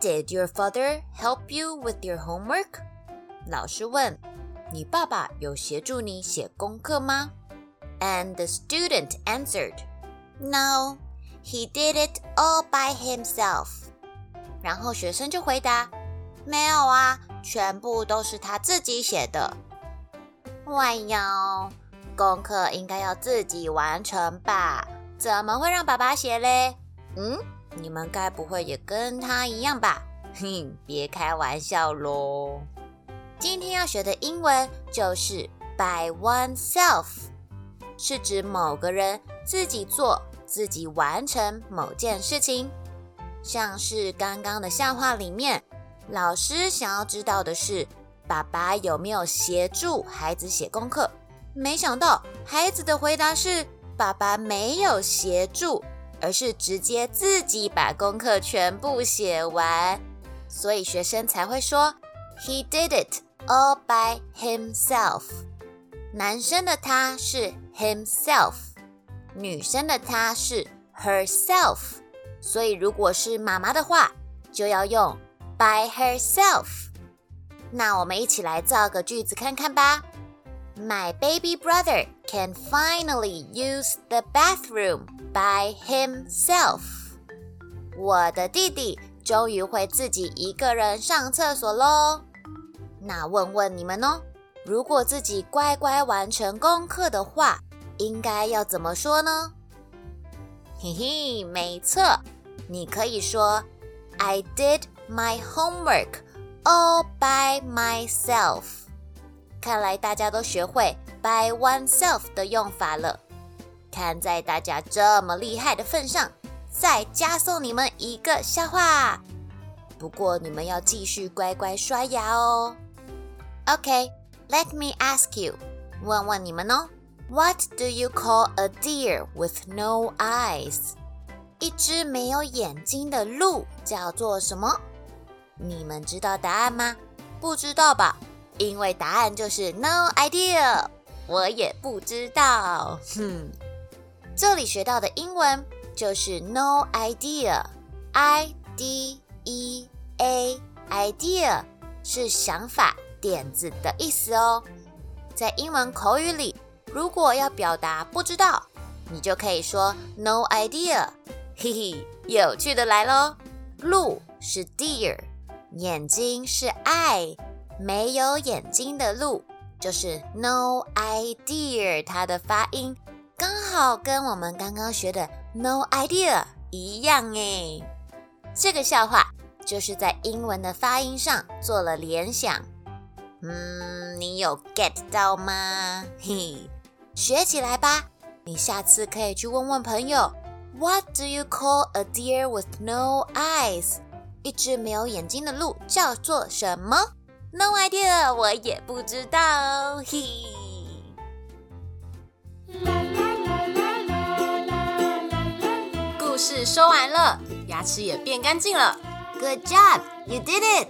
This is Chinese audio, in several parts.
Did your father help you with your homework? 老师问，你爸爸有协助你写功课吗？And the student answered, No, he did it all by himself. 然后学生就回答，没有啊，全部都是他自己写的。哎呦，功课应该要自己完成吧？怎么会让爸爸写嘞？嗯，你们该不会也跟他一样吧？哼，别开玩笑喽。今天要学的英文就是 by oneself，是指某个人自己做、自己完成某件事情。像是刚刚的笑话里面，老师想要知道的是。爸爸有没有协助孩子写功课？没想到孩子的回答是：爸爸没有协助，而是直接自己把功课全部写完。所以学生才会说：“He did it all by himself。”男生的他是 himself，女生的她是 herself。所以如果是妈妈的话，就要用 by herself。那我们一起来造个句子看看吧。My baby brother can finally use the bathroom by himself。我的弟弟终于会自己一个人上厕所喽。那问问你们哦，如果自己乖乖完成功课的话，应该要怎么说呢？嘿嘿，没错，你可以说 I did my homework。All by myself。看来大家都学会 by oneself 的用法了。看在大家这么厉害的份上，再加送你们一个笑话。不过你们要继续乖乖刷牙哦。OK，let me ask you，问问你们哦。What do you call a deer with no eyes？一只没有眼睛的鹿叫做什么？你们知道答案吗？不知道吧？因为答案就是 no idea，我也不知道。哼，这里学到的英文就是 no idea，i d e a，idea 是想法、点子的意思哦。在英文口语里，如果要表达不知道，你就可以说 no idea。嘿嘿，有趣的来喽，鹿是 deer。眼睛是 eye，没有眼睛的鹿就是 no idea，它的发音刚好跟我们刚刚学的 no idea 一样诶。这个笑话就是在英文的发音上做了联想。嗯，你有 get 到吗？嘿，学起来吧。你下次可以去问问朋友，What do you call a deer with no eyes？一只没有眼睛的鹿叫做什么？No idea，我也不知道。嘿，故事说完了，牙齿也变干净了。Good job，you did it！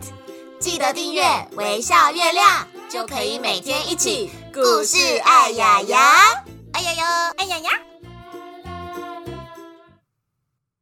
记得订阅微笑月亮，就可以每天一起故事爱牙牙。